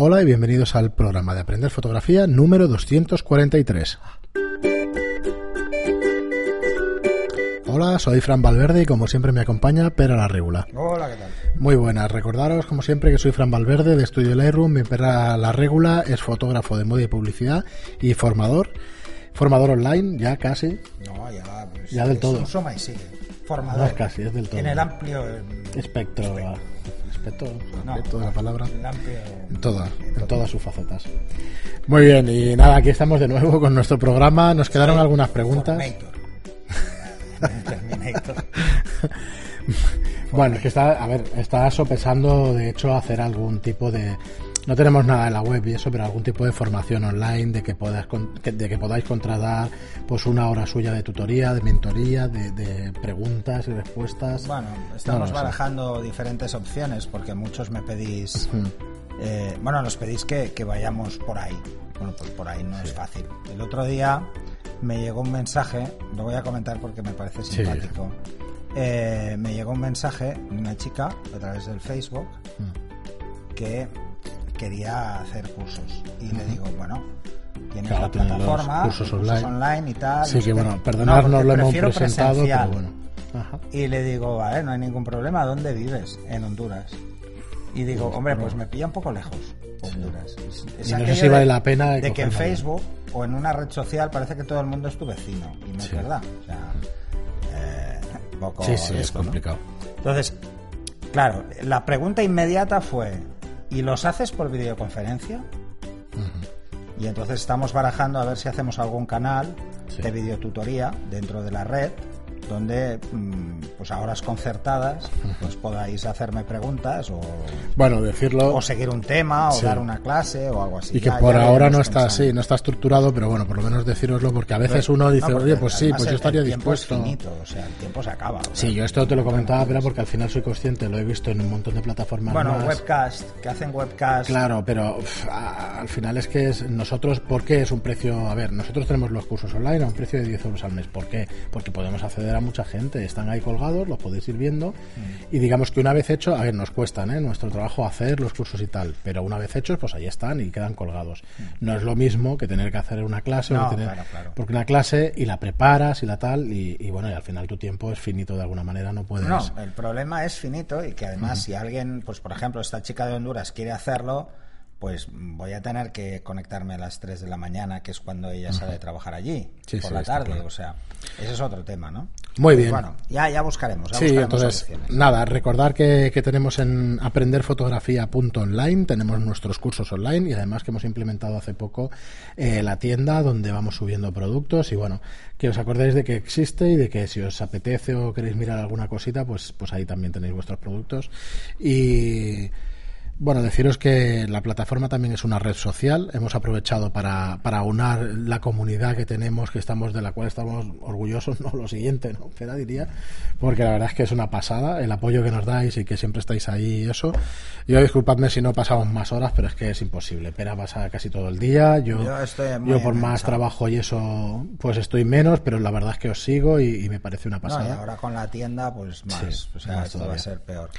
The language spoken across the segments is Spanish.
Hola y bienvenidos al programa de Aprender Fotografía número 243. Hola, soy Fran Valverde y como siempre me acompaña Pera la Regula. Hola, ¿qué tal? Muy buenas, recordaros como siempre que soy Fran Valverde de Estudio Lightroom, mi Pera la Regula es fotógrafo de moda y publicidad y formador, formador online ya casi, No, ya, pues, Ya del es todo. un suma y sigue. Formador. no es casi, es del todo. En el amplio. eh, espectro, espectro, No. espectro de la palabra. En todas, en todas sus facetas. Muy bien, y nada, aquí estamos de nuevo con nuestro programa. Nos quedaron algunas preguntas. Bueno, es que está, a ver, está sopesando, de hecho, hacer algún tipo de. No tenemos nada en la web y eso, pero algún tipo de formación online de que que- de que podáis contratar pues una hora suya de tutoría, de mentoría, de, de preguntas y respuestas. Bueno, No estamos sé. barajando diferentes opciones porque muchos me pedís. Eh, bueno, nos pedís que, que vayamos por ahí. Bueno, pues por ahí no es fácil. El otro día me llegó un mensaje, lo voy a comentar porque me parece Sí. simpático. Eh, me llegó un mensaje de una chica a través del Facebook que quería hacer cursos. Y le digo, bueno, tienes Claro, la los plataforma, cursos online. online y tal. Sí, no que bueno, perdonadnos, No, lo hemos presentado, presencial. pero bueno. Ajá. Y le digo, vale, no hay ningún problema, ¿dónde vives? En Honduras. Y digo, hombre, pues me pilla un poco lejos, Honduras. Es- es Y no sé si de- vale la pena De que en Facebook o en una red social parece que todo el mundo es tu vecino. Y no Sí. es verdad. O sea, eh, un poco Sí, sí, es complicado. Entonces, claro, la pregunta inmediata fue, ¿y los haces por videoconferencia? Y entonces estamos barajando a ver si hacemos algún canal Sí. de videotutoría dentro de la red donde mm, pues a horas concertadas pues podáis hacerme preguntas o, Bueno, decirlo. o seguir un tema o Sí. dar una clase o algo así. Y que Ya- por ya ahora no está así, no está estructurado, pero bueno, por lo menos deciroslo, porque a veces uno dice, No, oye, pues sí, pues yo estaría el tiempo es dispuesto. finito, o sea, el tiempo se acaba. sea, Sí, yo esto te lo comentaba, pero porque al final soy consciente, lo he visto en un montón de plataformas Bueno, más. webcast, que hacen webcast. Claro, pero uf, al final es que es nosotros, ¿por qué es un precio? A ver, nosotros tenemos los cursos online a un precio de 10 euros al mes. ¿Por qué? Porque podemos acceder a mucha gente, están ahí colgados, los podéis ir viendo. Y digamos que una vez hecho, a ver, nos cuestan ¿eh? nuestro trabajo hacer los cursos y tal, pero una vez hechos, pues ahí están y quedan colgados. No es lo mismo que tener que hacer una clase, o No, tener- claro, claro. porque una clase y la preparas y la tal, y, y bueno, y al final tu tiempo es finito de alguna manera, no puedes. No, el problema es finito y que además si alguien, pues por ejemplo, esta chica de Honduras quiere hacerlo, pues voy a tener que conectarme a las 3 de la mañana, que es cuando ella sale de trabajar allí, Sí, por sí, la tarde, claro. o sea, ese es otro tema, ¿no? Muy Pues bien. Bueno, ya, ya buscaremos, ya Sí, buscaremos entonces, soluciones. nada, recordar que, que tenemos en aprenderfotografía.online, tenemos nuestros cursos online y además que hemos implementado hace poco eh, la tienda donde vamos subiendo productos y bueno, que os acordéis de que existe y de que si os apetece o queréis mirar alguna cosita, pues, pues ahí también tenéis vuestros productos. Y bueno, deciros que la plataforma también es una red social. Hemos aprovechado para, para unar la comunidad que tenemos, que estamos de la cual estamos orgullosos, no lo siguiente, ¿no? Pero diría, porque la verdad es que es una pasada el apoyo que nos dais y que siempre estáis ahí y eso. Yo disculpadme si no pasamos más horas, pero es que es imposible. Pera pasa casi todo el día. Yo, Yo estoy yo por más trabajo y eso, pues estoy menos, pero la verdad es que os sigo y, y me parece una No, y pasada. ahora con la tienda, pues más, Sí, o sea, más esto va a ser peor.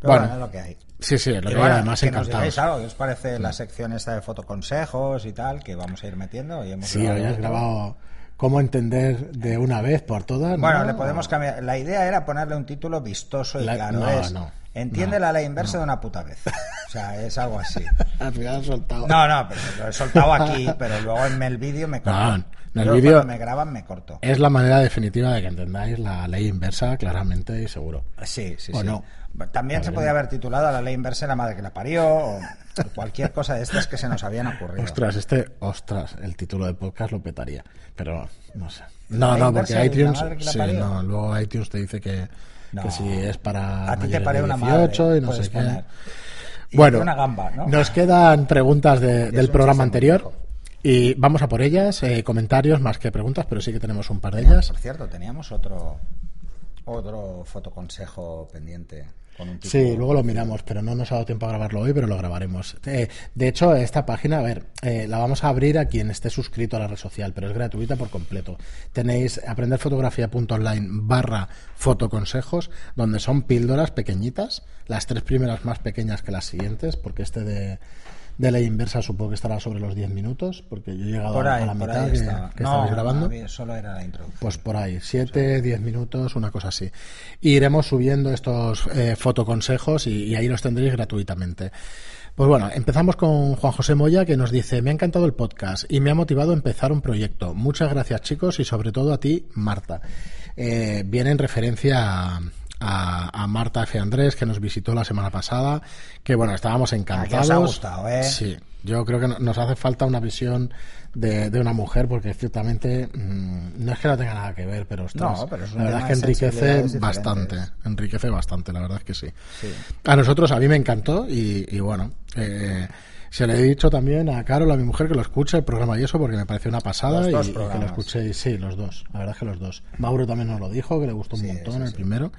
Pero Bueno, bueno, es lo que hay. Sí, sí, lo que bueno, además que digáis encantados. ¿qué os parece la sección esta de fotoconsejos y tal, que vamos a ir metiendo? Y hemos Sí, grabado esto. grabado cómo entender de una vez por todas. Bueno, ¿no? le podemos cambiar. La idea era ponerle un título vistoso y La- claro. no, es, no, entiende no, la ley inversa de una puta vez. O sea, es algo así. Al final soltado. No, no, pero lo he soltado aquí, pero luego en el vídeo me corto. El vídeo- cuando me graban me corto. Es la manera definitiva de que entendáis la ley inversa claramente y seguro. Sí, sí, ¿O sí. no? También se podía haber titulado La ley inversa de la madre que la parió o cualquier cosa de estas que se nos habían ocurrido. Ostras, este, ostras, el título de podcast lo petaría. Pero no sé. No, no, porque iTunes. Sí, no, luego iTunes te dice que, No. que si es para. A ti te mayores pare de una 18 madre, y no sé qué. poner. Y Bueno, una gamba, ¿no? nos quedan preguntas de- del programa anterior. Y vamos a por ellas, eh, comentarios más que preguntas, pero sí que tenemos un par de ellas. Por cierto, teníamos otro otro fotoconsejo pendiente con un título. Sí, luego lo miramos, pero no nos ha dado tiempo a grabarlo hoy, pero lo grabaremos. Eh, de hecho, esta página, a ver, eh, la vamos a abrir a quien esté suscrito a la red social, pero es gratuita por completo. Tenéis aprenderfotografía.online barra fotoconsejos, donde son píldoras pequeñitas, las tres primeras más pequeñas que las siguientes, porque este de, De la inversa supongo que estará sobre los 10 minutos, porque yo he llegado ahí, a la mitad que, que No, estabais grabando. no, solo era la introducción. Pues por ahí, 7, 10 minutos, una cosa así. Y iremos subiendo estos eh, fotoconsejos y, y ahí los tendréis gratuitamente. Pues bueno, empezamos con Juan José Moya que nos dice, me ha encantado el podcast y me ha motivado a empezar un proyecto. Muchas gracias chicos y sobre todo a ti, Marta. Eh, viene en referencia a, a- a Marta F. Andrés que nos visitó la semana pasada, que bueno, estábamos encantados. os ha gustado, ¿eh? Sí, yo creo que no- nos hace falta una visión de, de una mujer porque ciertamente mm, no es que no tenga nada que ver, pero, ostras, No, pero es la verdad es que enriquece bastante, enriquece bastante, la verdad es que sí. Sí. A nosotros, a mí me encantó y, y bueno, eh, se le he dicho también a Carol, a mi mujer, que lo escuche el programa y eso porque me pareció una pasada y, que lo programas. escuché, sí, los dos, la verdad es que los dos. Mauro también nos lo dijo, que le gustó un Sí, montón sí, el primero.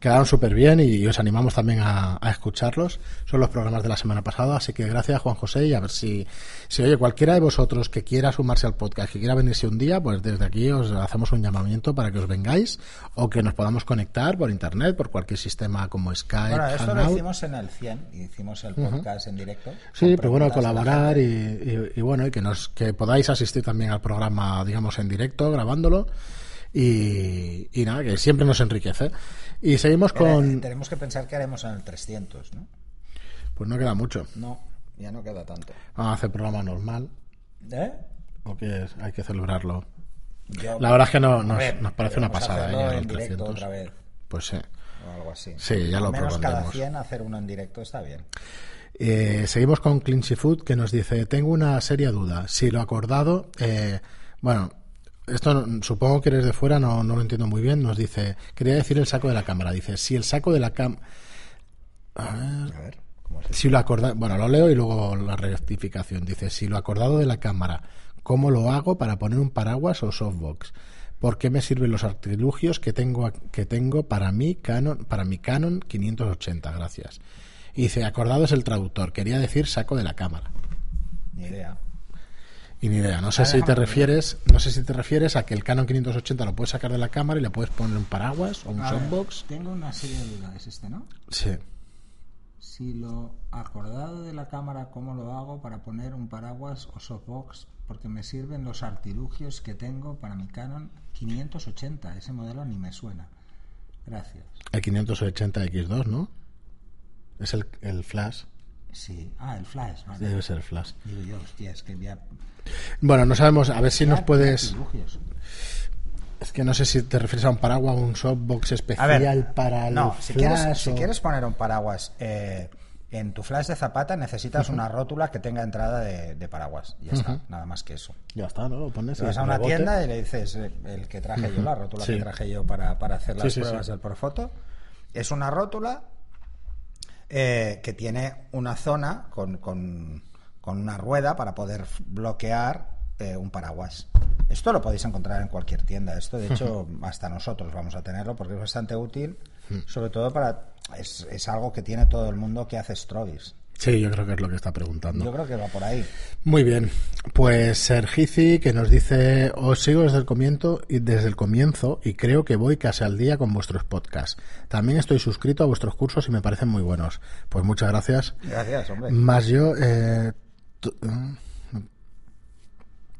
Quedaron súper bien y, y os animamos también a, a escucharlos. Son los programas de la semana pasada, así que gracias Juan José y a ver si, si oye, cualquiera de vosotros que quiera sumarse al podcast, que quiera venirse un día, pues desde aquí os hacemos un llamamiento para que os vengáis o que nos podamos conectar por internet, por cualquier sistema como Skype, Bueno, esto lo hicimos en el 100, hicimos el podcast en directo. Sí, pero bueno, de la colaborar y, y- y bueno, y que nos que podáis asistir también al programa, digamos, en directo, grabándolo. Y, y nada, que siempre nos enriquece. Y seguimos Eh, con... tenemos que pensar que haremos en el 300, ¿no? Pues no queda mucho. No, ya no queda tanto. Vamos a hacer programa normal. ¿Eh? O que es- hay que celebrarlo. Yo- La verdad es que no, nos, ver, nos parece una pasada. ¿eh? en el directo 300. otra vez Pues sí. o algo así. Sí, ya lo menos cada propondremos. 100 hacer uno en directo está bien. Eh, seguimos con Clinchy Food que nos dice, tengo una seria duda. Si lo acordado, eh, bueno, esto supongo que eres de fuera, no, no lo entiendo muy bien. Nos dice, quería decir el saco de la cámara. Dice, si el saco de la cámara... A ver, ¿cómo es? Si lo acordado, bueno, lo leo y luego la rectificación. Dice, si lo acordado de la cámara, ¿cómo lo hago para poner un paraguas o softbox? ¿Por qué me sirven los artilugios que tengo, que tengo para mi Canon, para mi Canon 580? Gracias. Y dice, acordado es el traductor. Quería decir saco de la cámara. Ni idea. Y ni idea. No sé si te refieres, no sé si te refieres a que el Canon 580 lo puedes sacar de la cámara y le puedes poner un paraguas o un A ver, softbox. Tengo una serie de dudas, este, ¿no? Sí. Si lo acordado de la cámara, ¿cómo lo hago para poner un paraguas o softbox? Porque me sirven los artilugios que tengo para mi Canon 580. Ese modelo ni me suena. Gracias. El 580 X2, ¿no? Es el, el flash. Sí. Ah, el flash. Vale. Debe ser el flash. Digo yo, hostia, es que ya... Bueno, no sabemos, a ver si nos puedes. Es que no sé si te refieres a un paraguas o un softbox A especial ver, para el no, si flash. quieres, si o- quieres poner un paraguas eh, en tu flash de zapata, necesitas una rótula que tenga entrada de, de paraguas. Ya está, nada más que eso. Ya está, ¿no? Lo pones vas a una rebote. tienda y le dices eh, el que traje yo, la rótula Sí. que traje yo para, para hacer las Sí, sí, pruebas sí. del Profoto. Es una rótula eh, que tiene una zona con, con- con una rueda para poder bloquear eh, un paraguas. Esto lo podéis encontrar en cualquier tienda. Esto, de hecho, hasta nosotros vamos a tenerlo porque es bastante útil, sobre todo para... Es, es algo que tiene todo el mundo que hace strobis. Sí, yo creo que es lo que está preguntando. Yo creo que va por ahí. Muy bien. Pues Sergici que nos dice, os sigo desde el comienzo y desde el comienzo y creo que voy casi al día con vuestros podcasts. También estoy suscrito a vuestros cursos y me parecen muy buenos. Pues muchas gracias. Gracias, hombre. Más yo, eh,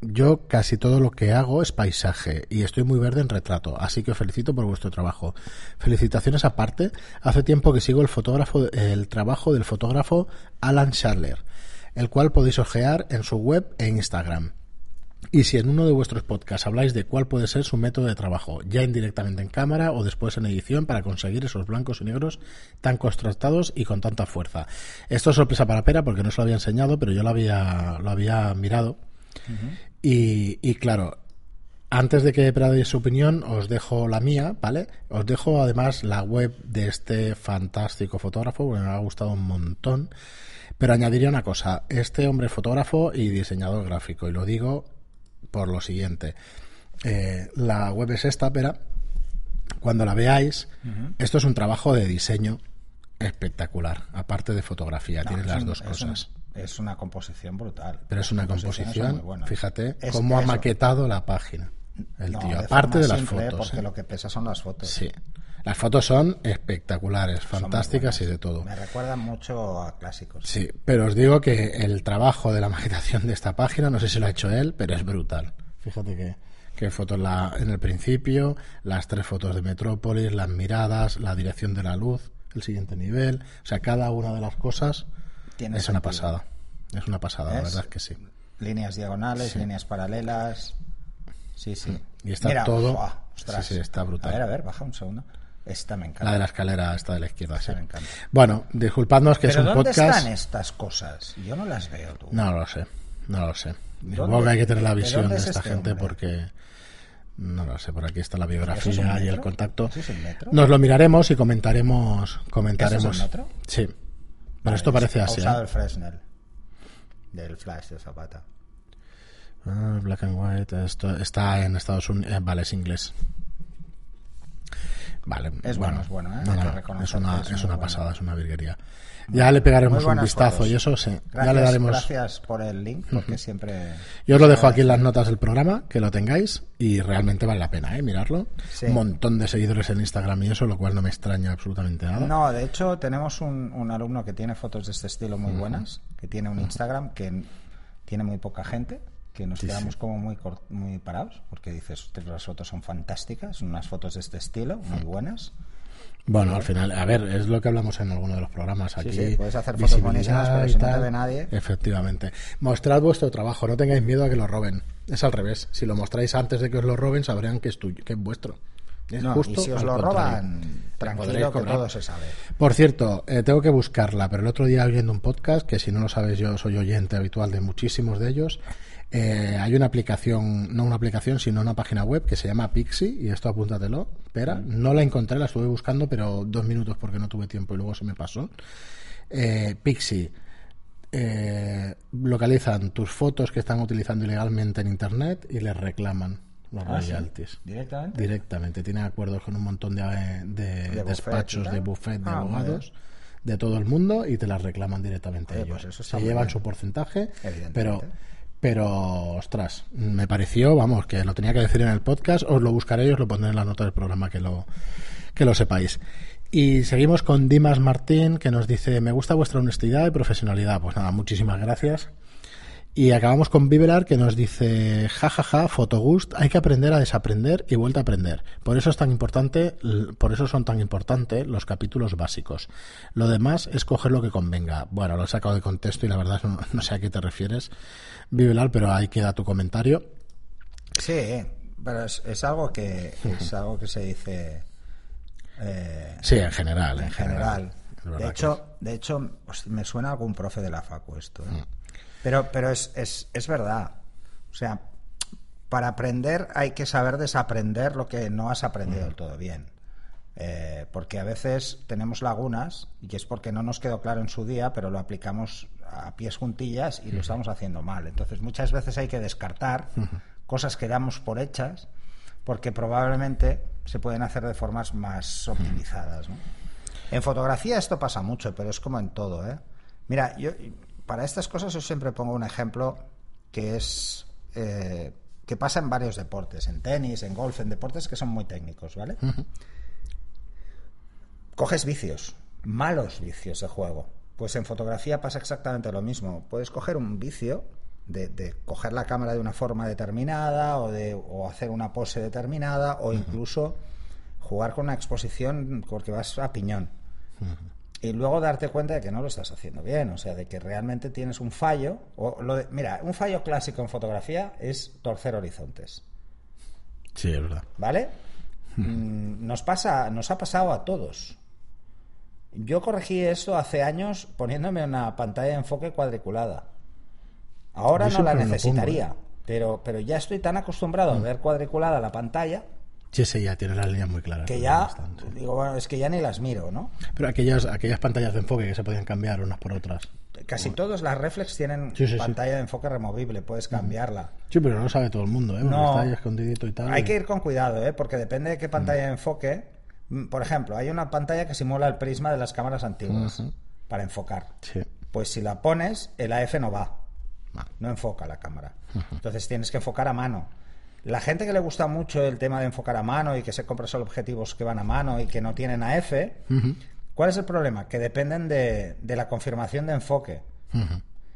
yo casi todo lo que hago es paisaje y estoy muy verde en retrato, así que os felicito por vuestro trabajo. Felicitaciones aparte, hace tiempo que sigo el fotógrafo, el trabajo del fotógrafo Alan Sharler, el cual podéis ojear en su web e Instagram. Y si en uno de vuestros podcasts habláis de cuál puede ser su método de trabajo, ya indirectamente en cámara o después en edición para conseguir esos blancos y negros tan contrastados y con tanta fuerza. Esto es sorpresa para Pera porque no se lo había enseñado, pero yo lo había, lo había mirado. Y, y claro, antes de que dé su opinión, os dejo la mía, ¿vale? Os dejo además la web de este fantástico fotógrafo, porque me ha gustado un montón. Pero añadiría una cosa, este hombre es fotógrafo y diseñador gráfico, y lo digo por lo siguiente. Eh, la web es esta, pero cuando la veáis, esto es un trabajo de diseño espectacular, aparte de fotografía, No, tiene es las dos cosas. Es una composición brutal. Pero es una composición, buenas. fíjate Es cómo ha maquetado la página. El No, tío, de aparte de las fotos. Porque ¿eh? lo que pesa son las fotos. Sí. Las fotos son espectaculares, Son fantásticas y de todo. Me recuerdan mucho a clásicos. Sí, pero os digo que el trabajo de la maquetación de esta página, no sé si lo ha hecho él, pero es brutal. Fíjate que, que fotos la, en el principio, las tres fotos de Metrópolis, las miradas, la dirección de la luz, el siguiente nivel. O sea, cada una de las cosas Tiene es una pasada. Es una pasada, la verdad es que sí. Líneas diagonales, líneas paralelas. Sí, sí. Y está todo- ostras. sí, sí, está brutal. A ver, a ver, baja un segundo. Esta me encanta. La de la escalera esta de la izquierda, sí. Me encanta. Bueno, disculpadnos que Pero es un ¿dónde podcast. están estas cosas? Yo no las veo, tú. No lo sé, no lo sé. Supongo que hay que tener la ¿De visión de es esta este gente hombre? porque no lo sé, por aquí está la ¿Eso es un biografía y el contacto. ¿Eso es un metro? Nos lo miraremos y comentaremos comentaremos. ¿Eso es un metro? Sí. Pero esto parece ha así. usado ¿eh? el Fresnel. Del Flash de Zapata. Ah, black and white, esto está en Estados Unidos, vale, es inglés. Vale, Es bueno, es bueno, ¿eh? no, no, es una, es una bueno. pasada, es una virguería. Ya le pegaremos un vistazo fotos. y eso sí. Gracias, ya le daremos. gracias por el link, porque siempre... Yo os lo dejo aquí en las notas del programa, que lo tengáis y realmente vale la pena, ¿eh? Mirarlo. Sí. Un montón de seguidores en Instagram y eso, lo cual no me extraña absolutamente nada. No, de hecho tenemos un, un alumno que tiene fotos de este estilo muy buenas, que tiene un Instagram que tiene muy poca gente, que nos Sí, quedamos sí. como muy muy parados, porque dices, "Ostras, las fotos son fantásticas, unas fotos de este estilo, muy buenas. Bueno, al final, a ver, es lo que hablamos en alguno de los programas aquí. sí, puedes hacer fotos buenísimas, pero si no te ve nadie- Efectivamente. Mostrad vuestro trabajo, no tengáis miedo a que lo roben. Es al revés. Si lo mostráis antes de que os lo roben, sabrán que es tuyo, que es vuestro. Es No, justo y si os lo contrario. roban, tranquilo que todo se sabe. Por cierto, eh, tengo que buscarla, pero el otro día oyendo un podcast, que si no lo sabes yo soy oyente habitual de muchísimos de ellos, eh, hay una aplicación, no una aplicación, sino una página web que se llama Pixie, y esto apúntatelo, espera, no la encontré, la estuve buscando, pero dos minutos porque no tuve tiempo y luego se me pasó. Eh, Pixie. eh, localizan tus fotos que están utilizando ilegalmente en internet y les reclaman los Ah, ¿sí? royalties. ¿Directamente? Directamente, tienen acuerdos con un montón de, y despachos, de buffet de Ah, abogados de todo el mundo y te las reclaman directamente Oye, ellos. pues eso Se llevan bien. su porcentaje, pero pero ostras, me pareció, vamos, que lo tenía que decir en el podcast, os lo buscaré y os lo pondré en la nota del programa que lo que lo sepáis. Y seguimos con Dimas Martín que nos dice, "Me gusta vuestra honestidad y profesionalidad." Pues nada, muchísimas gracias. Y acabamos con Vivelar que nos dice, jajaja, Fotogust, hay que aprender a desaprender y vuelta a aprender. Por eso es tan importante, por eso son tan importantes los capítulos básicos. Lo demás es coger lo que convenga. Bueno, lo he sacado de contexto y la verdad no, no sé a qué te refieres, Vivelar, pero ahí queda tu comentario. Sí, pero es, es algo que es algo que se dice eh, Sí, en general. en general. De hecho, de hecho, pues, me suena algún profe de la facu esto. ¿eh? Mm. Pero, pero es, es, es verdad. O sea, para aprender hay que saber desaprender lo que no has Mm. aprendido del todo bien. Eh, porque a veces tenemos lagunas y es porque no nos quedó claro en su día, pero lo aplicamos a pies juntillas y lo estamos haciendo mal. Entonces muchas veces hay que descartar cosas que damos por hechas porque probablemente se pueden hacer de formas más optimizadas. ¿no? En fotografía esto pasa mucho, pero es como en todo. ¿eh? Mira, yo para estas cosas yo siempre pongo un ejemplo que es eh, que pasa en varios deportes, en tenis, en golf, en deportes que son muy técnicos, ¿vale? Coges vicios, malos vicios de juego. Pues en fotografía pasa exactamente lo mismo. Puedes coger un vicio de, de coger la cámara de una forma determinada o de o hacer una pose determinada o incluso jugar con una exposición porque vas a piñón. Y luego darte cuenta de que no lo estás haciendo bien, o sea, de que realmente tienes un fallo. O lo de- mira, un fallo clásico en fotografía es torcer horizontes. Sí, es verdad. ¿Vale? Mm, Nos pasa, nos ha pasado a todos. Yo corregí eso hace años poniéndome una pantalla de enfoque cuadriculada. Ahora Yo no la necesitaría, pongo, pero, pero ya estoy tan acostumbrado a ver cuadriculada la pantalla Sí, ya tiene las líneas muy claras. que ya bastante. digo, bueno, es que ya ni las miro, ¿no? Pero aquellas, aquellas pantallas de enfoque que se podían cambiar unas por otras. Casi todas las reflex tienen Sí, sí, sí. pantalla de enfoque removible, puedes cambiarla. Sí, pero no lo sabe todo el mundo, ¿eh? No. está ahí escondidito y tal. Hay y- que ir con cuidado, ¿eh? porque depende de qué pantalla de enfoque. Mm, Por ejemplo, hay una pantalla que simula el prisma de las cámaras antiguas para enfocar. Sí. Pues si la pones, el AF no va, Va. no enfoca la cámara. Entonces tienes que enfocar a mano. La gente que le gusta mucho el tema de enfocar a mano y que se compra solo objetivos que van a mano y que no tienen AF, ¿cuál es el problema? Que dependen de, de la confirmación de enfoque.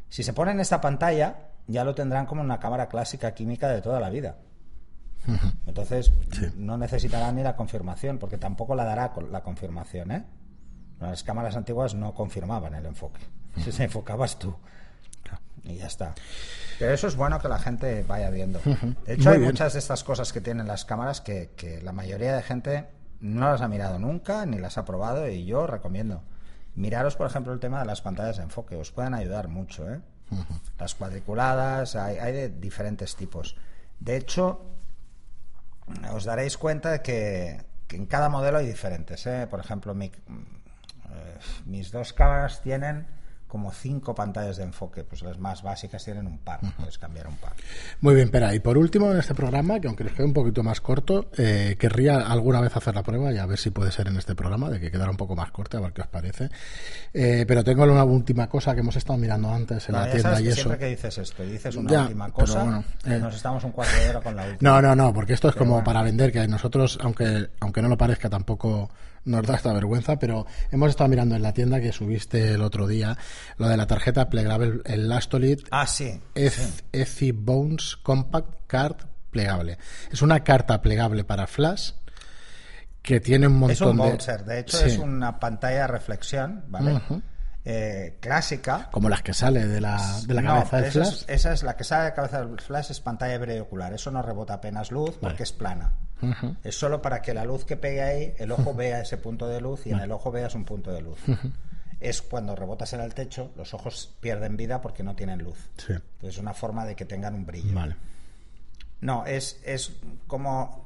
Si se ponen esta pantalla, ya lo tendrán como una cámara clásica química de toda la vida. Entonces, no necesitarán ni la confirmación, porque tampoco la dará la confirmación, ¿eh? Las cámaras antiguas no confirmaban el enfoque. Si se enfocabas tú. Y ya está. Pero eso es bueno que la gente vaya viendo. De hecho, Muy hay bien. muchas de estas cosas que tienen las cámaras que, que la mayoría de gente no las ha mirado nunca ni las ha probado y yo recomiendo. Miraros, por ejemplo, el tema de las pantallas de enfoque. Os pueden ayudar mucho, ¿eh? Las cuadriculadas, hay, hay de diferentes tipos. De hecho, os daréis cuenta de que, que en cada modelo hay diferentes. ¿eh? Por ejemplo, mi- eh, mis dos cámaras tienen como cinco pantallas de enfoque. Pues las más básicas tienen un par. Puedes cambiar un par. Muy bien, Pera. Y por último, en este programa, que aunque les quede un poquito más corto, eh, querría alguna vez hacer la prueba y a ver si puede ser en este programa, de que quedara un poco más corto, a ver qué os parece. Eh, pero tengo una última cosa que hemos estado mirando antes en No, la tienda sabes y que eso. siempre que dices esto y dices una Ya, última cosa, bueno, eh. nos estamos un cuarto de hora con la última. No, no, no, porque esto es Pero como bueno. para vender, que nosotros, aunque, aunque no lo parezca, tampoco nos da esta vergüenza, pero hemos estado mirando en la tienda que subiste el otro día, lo de la tarjeta plegable, el Lastolith Ah, sí. Eth- Ethie Bones Compact Card plegable. Es una carta plegable para Flash que tiene un Es un montón de... bouncer. De hecho, Sí, es una pantalla de reflexión, ¿vale? Eh, clásica. Como las que sale de la, de la No, cabeza del Flash. Es, esa es la que sale de cabeza del flash, es pantalla briocular. Eso no rebota apenas luz porque es plana. Es solo para que la luz que pegue ahí, el ojo vea ese punto de luz y en el ojo veas un punto de luz. Es cuando rebotas en el techo, los ojos pierden vida porque no tienen luz. Sí, es una forma de que tengan un brillo. vale. No, es, es como,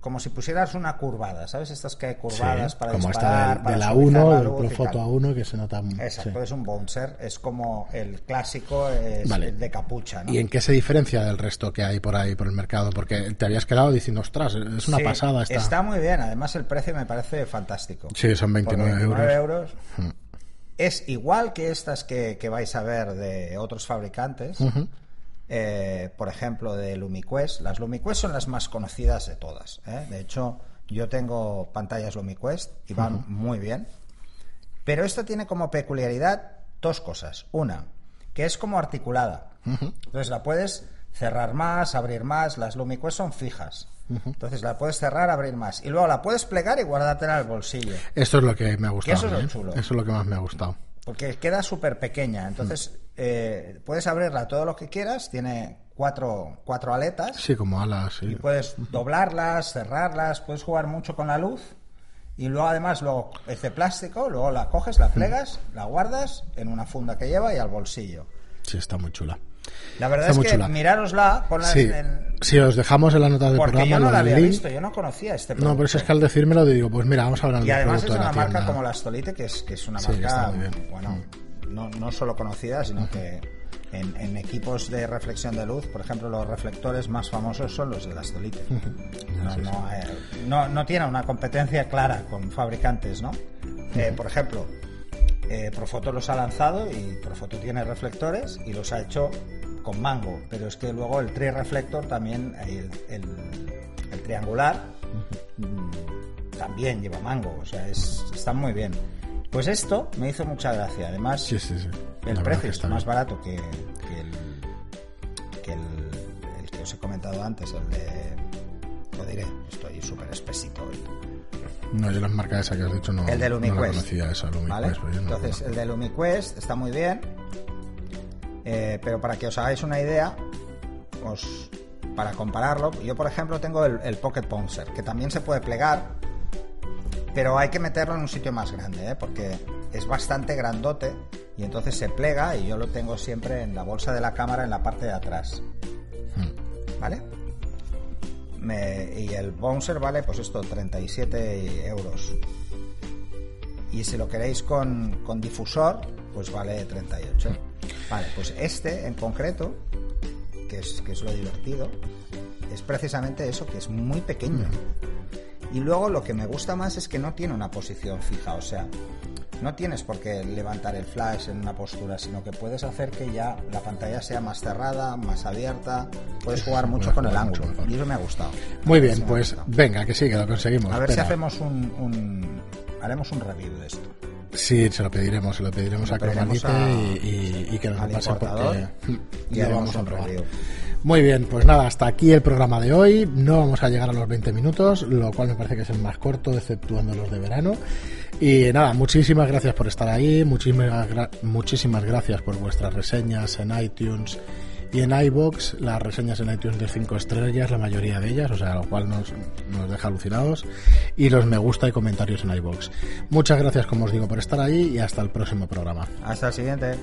como si pusieras una curvada, ¿sabes? Estas que hay curvadas Sí, para como disparar, esta de, para de la suavizar 1, la Profoto tal. A1 que se nota... Exacto, sí. es un bouncer, es como el clásico es Vale. el de capucha, ¿no? ¿Y en qué se diferencia del resto que hay por ahí, por el mercado? Porque te habías quedado diciendo, ostras, es una Sí, pasada esta. Está muy bien, además el precio me parece fantástico. Sí, son Por 29 euros. euros. Es igual que estas que, que vais a ver de otros fabricantes. Eh, por ejemplo, de LumiQuest. Las LumiQuest son las más conocidas de todas. ¿eh? De hecho, yo tengo pantallas LumiQuest y van muy bien. Pero esta tiene como peculiaridad dos cosas. Una, que es como articulada. Entonces la puedes cerrar más, abrir más. Las LumiQuest son fijas. Entonces la puedes cerrar, abrir más. Y luego la puedes plegar y guardártela en el bolsillo. Esto es lo que me ha gustado. eso es lo ¿eh? chulo. Eso es lo que más me ha gustado. Porque queda súper pequeña. Entonces eh, puedes abrirla todo lo que quieras. Tiene cuatro, cuatro aletas. Sí, como alas. sí. Y puedes doblarlas, cerrarlas, puedes jugar mucho con la luz. Y luego además luego es de plástico, luego la coges, la plegas, la guardas en una funda que lleva y al bolsillo. Sí, está muy chula. La verdad Está es que chula. mirárosla, ponla Sí, en... sí, os dejamos en la nota del Porque programa. yo no la había link. visto, yo no conocía este No, producto. pero eso es que al decírmelo digo, pues mira, vamos a hablar Y del además es de una marca tienda. como la Stolite, que es, que es una Sí, marca, bueno, no, no solo conocida, sino que en, en equipos de reflexión de luz, por ejemplo, los reflectores más famosos son los de la Stolite. No, no, eh, no, no tiene una competencia clara con fabricantes, ¿no? Eh, por ejemplo, eh, Profoto los ha lanzado y Profoto tiene reflectores y los ha hecho con mango, pero es que luego el tri-reflector también, el, el- el triangular, mm, también lleva mango, o sea, es, están muy bien. Pues esto me hizo mucha gracia, además Sí, sí, sí. La el precio es está más bien. barato que, que el, que el, el que os he comentado antes, el de... Lo diré, estoy súper espesito hoy. No, yo las marcas esas que has dicho no, El de no la LumiQuest. conocía esa, LumiQuest. ¿vale? pero yo no- Entonces, el de LumiQuest está muy bien. eh, pero para que os hagáis una idea, os, para compararlo, yo por ejemplo tengo el, el Pocket Bouncer, que también se puede plegar, pero hay que meterlo en un sitio más grande, ¿eh? porque es bastante grandote y entonces se plega y yo lo tengo siempre en la bolsa de la cámara en la parte de atrás. ¿Vale? Me- y el bouncer vale, pues esto, 37 euros. Y si lo queréis con, con difusor, pues vale 38. Vale, pues este en concreto, que es, que es lo divertido, es precisamente eso, que es muy pequeño. Y luego lo que me gusta más es que no tiene una posición fija, o sea, no tienes por qué levantar el flash en una postura, sino que puedes hacer que ya la pantalla sea más cerrada, más abierta. Puedes jugar mucho con el ángulo. Y eso me ha gustado. Muy bien, pues venga, que sí, que lo conseguimos. A ver si hacemos un, un, haremos un review de esto. Sí, se lo pediremos, se lo pediremos a Cromanite y, y, que nos lo pase porque y lo vamos a probar. Muy bien, pues nada, hasta aquí el programa de hoy. No vamos a llegar a los 20 minutos, lo cual me parece que es el más corto, exceptuando los de verano. Y nada, muchísimas gracias por estar ahí, muchísimas, muchísimas gracias por vuestras reseñas en iTunes y en iBox, las reseñas en iTunes de 5 estrellas, la mayoría de ellas, o sea, lo cual nos, nos deja alucinados. Y los me gusta y comentarios en iBox. Muchas gracias, como os digo, por estar ahí y hasta el próximo programa. Hasta el siguiente.